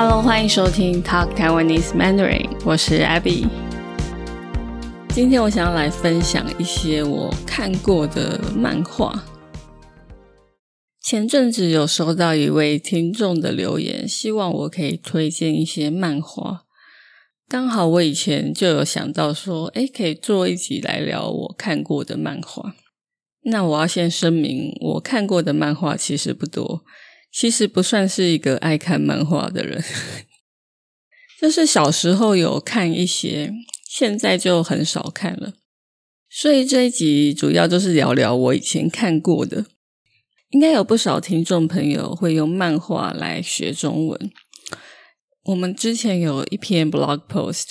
Hello，欢迎收听 Talk Taiwanese Mandarin，我是 Abby。今天我想要来分享一些我看过的漫画。前阵子有收到一位听众的留言，希望我可以推荐一些漫画。刚好我以前就有想到说，诶，可以做一集来聊我看过的漫画。那我要先声明，我看过的漫画其实不多，其实不算是一个爱看漫画的人，就是小时候有看一些，现在就很少看了。所以这一集主要就是聊聊我以前看过的。应该有不少听众朋友会用漫画来学中文。我们之前有一篇 blog post，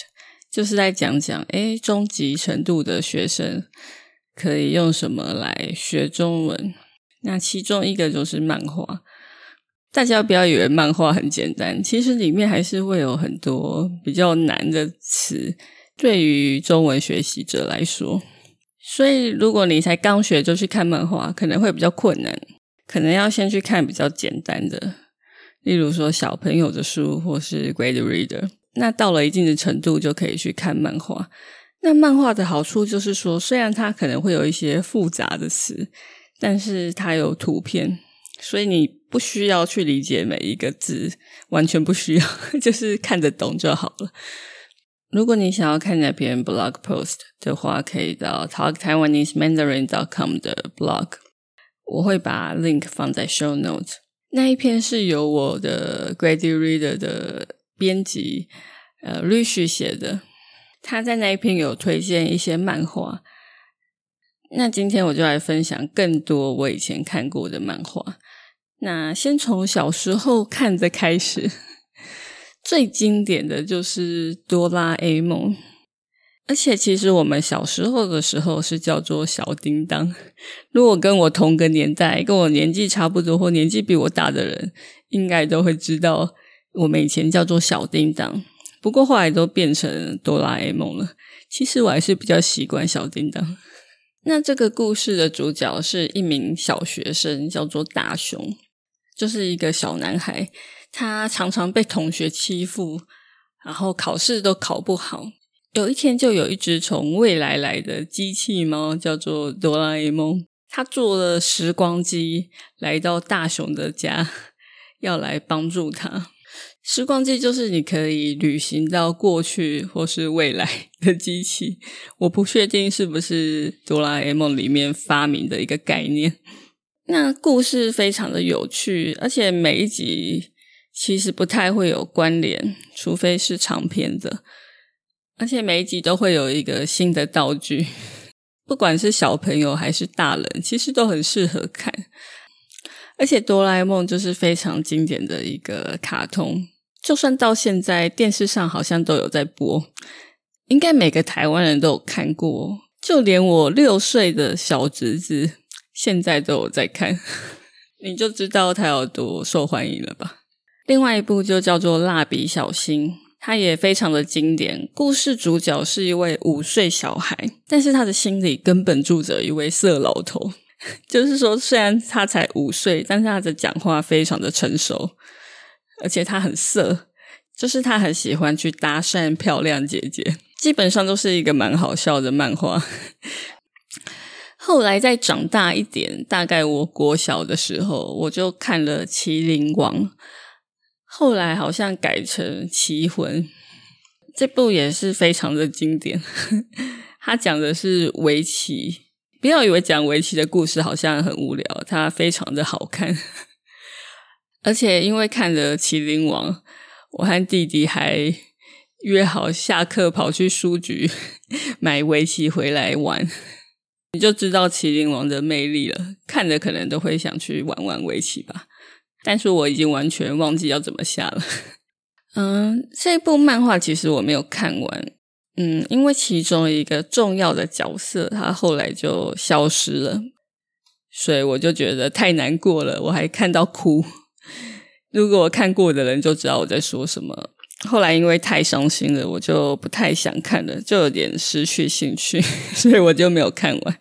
就是在讲讲，诶中级程度的学生可以用什么来学中文。那其中一个就是漫画。大家不要以为漫画很简单，其实里面还是会有很多比较难的词，对于中文学习者来说。所以如果你才刚学就去看漫画，可能会比较困难。可能要先去看比较简单的，例如说小朋友的书或是 Grade Reader。那到了一定的程度，就可以去看漫画。那漫画的好处就是说，虽然它可能会有一些复杂的词，但是它有图片，所以你不需要去理解每一个字，完全不需要，就是看得懂就好了。如果你想要看那篇 blog post 的话，可以到 talktaiwanesemandarin.com 的 blog。我会把 link 放在 show notes。那一篇是由我的 Grady Reader 的编辑呃 Rich 写的，他在那一篇有推荐一些漫画。那今天我就来分享更多我以前看过的漫画。那先从小时候看的开始，最经典的就是哆啦 A 梦。而且，其实我们小时候的时候是叫做小叮当。如果跟我同个年代、跟我年纪差不多或年纪比我大的人，应该都会知道，我们以前叫做小叮当。不过后来都变成哆啦 A 梦了。其实我还是比较习惯小叮当。那这个故事的主角是一名小学生，叫做大雄，就是一个小男孩。他常常被同学欺负，然后考试都考不好。有一天，就有一只从未来来的机器猫，叫做哆啦 A 梦。他坐了时光机来到大雄的家，要来帮助他。时光机就是你可以旅行到过去或是未来的机器。我不确定是不是哆啦 A 梦里面发明的一个概念。那故事非常的有趣，而且每一集其实不太会有关联，除非是长篇的。而且每一集都会有一个新的道具，不管是小朋友还是大人，其实都很适合看。而且哆啦 A 梦就是非常经典的一个卡通，就算到现在电视上好像都有在播，应该每个台湾人都有看过，就连我六岁的小侄子现在都有在看，你就知道它有多受欢迎了吧？另外一部就叫做《蜡笔小新》。它也非常的经典。故事主角是一位五岁小孩，但是他的心里根本住着一位色老头。就是说，虽然他才五岁，但是他的讲话非常的成熟，而且他很色，就是他很喜欢去搭讪漂亮姐姐。基本上都是一个蛮好笑的漫画。后来再长大一点，大概我国小的时候，我就看了《麒麟王》。后来好像改成《棋魂》，这部也是非常的经典。他讲的是围棋，不要以为讲围棋的故事好像很无聊，它非常的好看。而且因为看了《麒麟王》，我和弟弟还约好下课跑去书局 买围棋回来玩，你就知道《麒麟王》的魅力了。看着可能都会想去玩玩围棋吧。但是我已经完全忘记要怎么下了。嗯，这部漫画其实我没有看完。嗯，因为其中一个重要的角色他后来就消失了，所以我就觉得太难过了，我还看到哭。如果我看过的人就知道我在说什么。后来因为太伤心了，我就不太想看了，就有点失去兴趣，所以我就没有看完。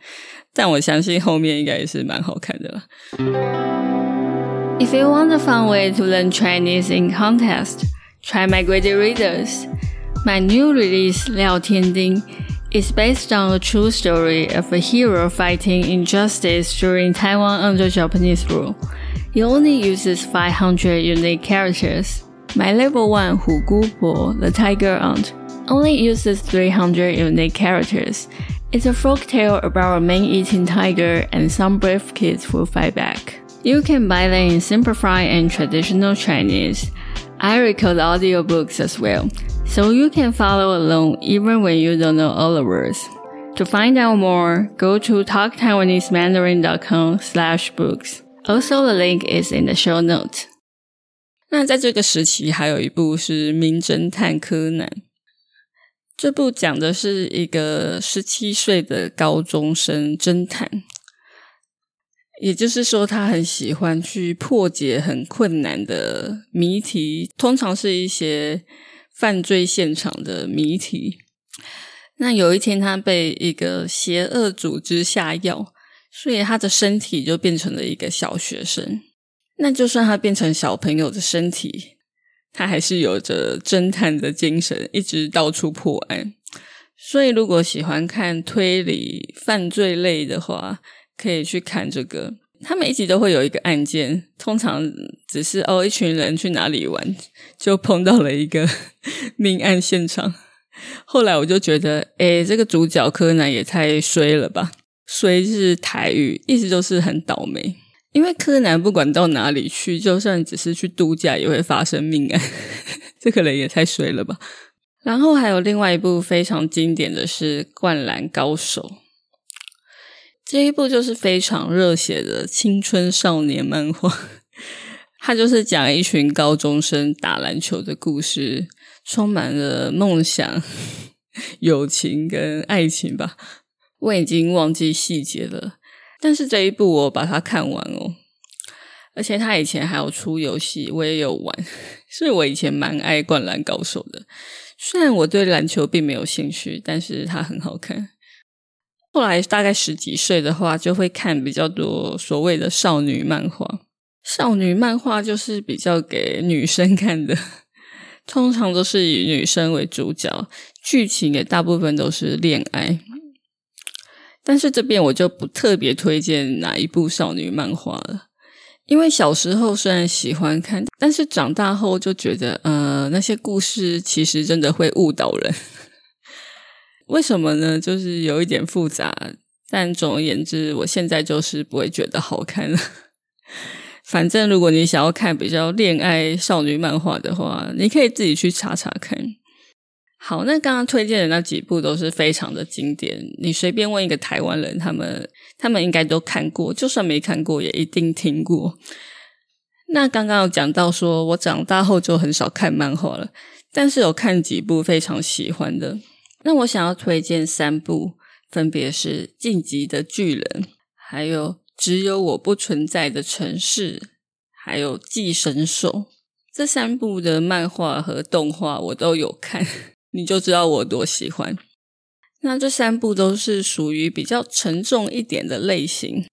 但我相信后面应该也是蛮好看的了。If you want a fun way to learn Chinese in context, Try my great readers. My new release, Liao Tianding, is based on a true story of a hero fighting injustice during Taiwan under Japanese rule. It only uses 500 unique characters. My level 1 Hu Gu Po, the tiger aunt, only uses 300 unique characters. It's a folk tale about a man-eating tiger and some brave kids who fight back. You can buy them in simplified and traditional Chinese. I record audiobooks as well so you can follow along even when you don't know all the words. To find out more, go to talktaiwanesemandarin.com slash books. Also, the link is in the show note. 那在这个时期，还有一部是《名侦探柯南》。这部讲的是一个十七岁的高中生侦探，也就是说，他很喜欢去破解很困难的谜题，通常是一些。犯罪现场的谜题。那有一天，他被一个邪恶组织下药，所以他的身体就变成了一个小学生。那就算他变成小朋友的身体，他还是有着侦探的精神，一直到处破案。所以，如果喜欢看推理犯罪类的话，可以去看这个。他每一集都会有一个案件，通常只是哦，一群人去哪里玩，就碰到了一个 命案现场。后来我就觉得，诶，这个主角柯南也太衰了吧！衰是台语，意思就是很倒霉。因为柯南不管到哪里去，就算只是去度假，也会发生命案。这可能也太衰了吧！然后还有另外一部非常经典的是《灌篮高手》。这一部就是非常热血的青春少年漫画，它就是讲一群高中生打篮球的故事，充满了梦想、友情跟爱情吧。我已经忘记细节了，但是这一部我把它看完哦，而且他以前还有出游戏，我也有玩，所以我以前蛮爱《灌篮高手》的。虽然我对篮球并没有兴趣，但是它很好看。后来大概十几岁的话，就会看比较多所谓的少女漫画。少女漫画就是比较给女生看的，通常都是以女生为主角，剧情也大部分都是恋爱。但是这边我就不特别推荐哪一部少女漫画了，因为小时候虽然喜欢看，但是长大后就觉得，呃，那些故事其实真的会误导人。为什么呢？就是有一点复杂，但总而言之，我现在就是不会觉得好看了。反正如果你想要看比较恋爱少女漫画的话，你可以自己去查查看。好，那刚刚推荐的那几部都是非常的经典，你随便问一个台湾人，他们他们应该都看过，就算没看过，也一定听过。那刚刚有讲到说，我长大后就很少看漫画了，但是有看几部非常喜欢的。那我想要推荐三部，分别是《晋级的巨人》，还有《只有我不存在的城市》，还有《寄生兽》。这三部的漫画和动画我都有看，你就知道我多喜欢。那这三部都是属于比较沉重一点的类型，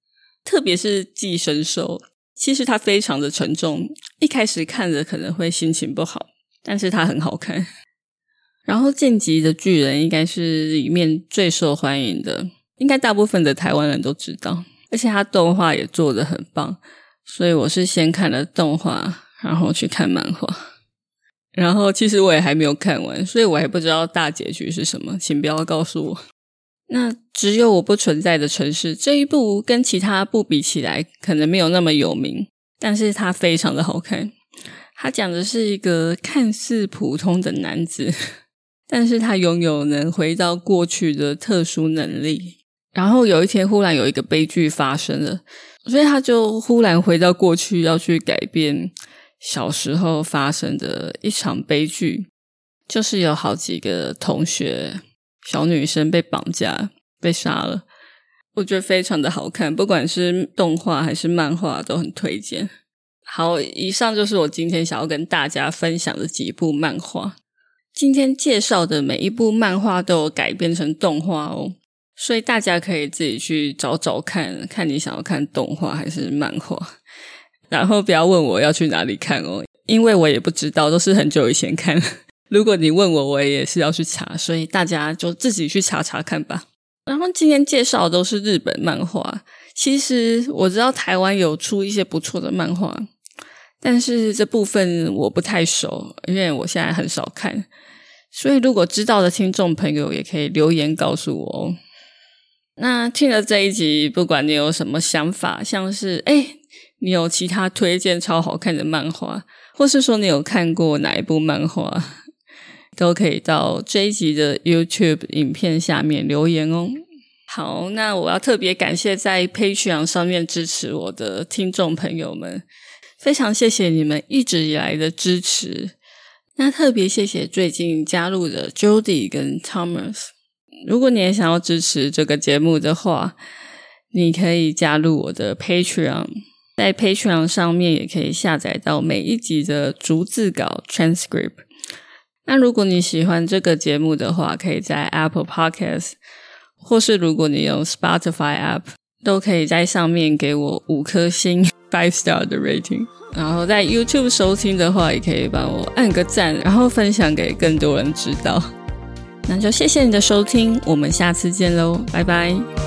特别是《寄生兽》，其实它非常的沉重，一开始看着可能会心情不好，但是它很好看。然后《晋级的巨人》应该是里面最受欢迎的，应该大部分的台湾人都知道，而且它动画也做的很棒，所以我是先看了动画，然后去看漫画。然后其实我也还没有看完，所以我还不知道大结局是什么，请不要告诉我。那只有我不存在的城市这一部跟其他部比起来，可能没有那么有名，但是它非常的好看。它讲的是一个看似普通的男子。但是他拥有能回到过去的特殊能力，然后有一天忽然有一个悲剧发生了，所以他就忽然回到过去，要去改变小时候发生的一场悲剧，就是有好几个同学小女生被绑架被杀了。我觉得非常的好看，不管是动画还是漫画都很推荐。好，以上就是我今天想要跟大家分享的几部漫画。今天介绍的每一部漫画都有改编成动画哦，所以大家可以自己去找找看看你想要看动画还是漫画，然后不要问我要去哪里看哦，因为我也不知道，都是很久以前看。如果你问我，我也是要去查，所以大家就自己去查查看吧。然后今天介绍都是日本漫画，其实我知道台湾有出一些不错的漫画，但是这部分我不太熟，因为我现在很少看。所以如果知道的听众朋友也可以留言告诉我哦。那听了这一集，不管你有什么想法，像是哎，你有其他推荐超好看的漫画，或是说你有看过哪一部漫画，都可以到这一集的 YouTube 影片下面留言哦。好，那我要特别感谢在 Patreon 上面支持我的听众朋友们，非常谢谢你们一直以来的支持。那特别谢谢最近加入的 Jody 跟 Thomas。如果你也想要支持这个节目的话，你可以加入我的 Patreon，在 Patreon 上面也可以下载到每一集的逐字稿 transcript。那如果你喜欢这个节目的话，可以在 Apple Podcast，或是如果你用 Spotify app，都可以在上面给我五颗星 five star 的 rating。然后在 YouTube 收听的话，也可以帮我按个赞，然后分享给更多人知道。那就谢谢你的收听，我们下次见喽，拜拜。